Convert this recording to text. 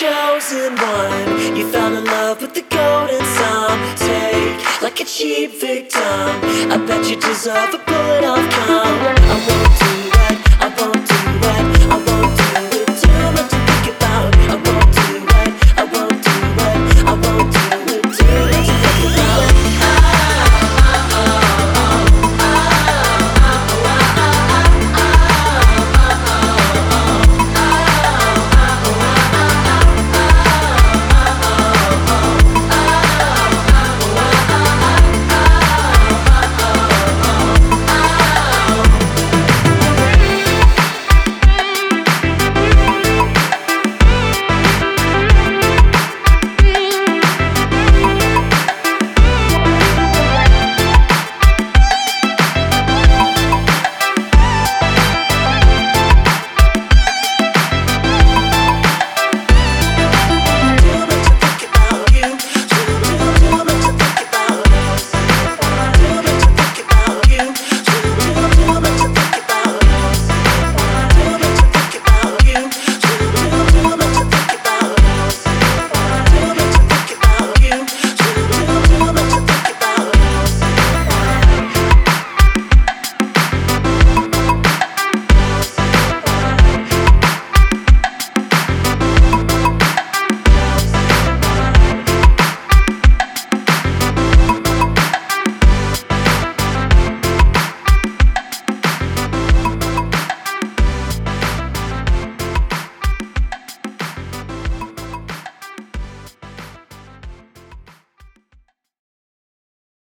chosen one. You fell in love with the golden take like a cheap victim. I bet you deserve a bullet off come. I won't do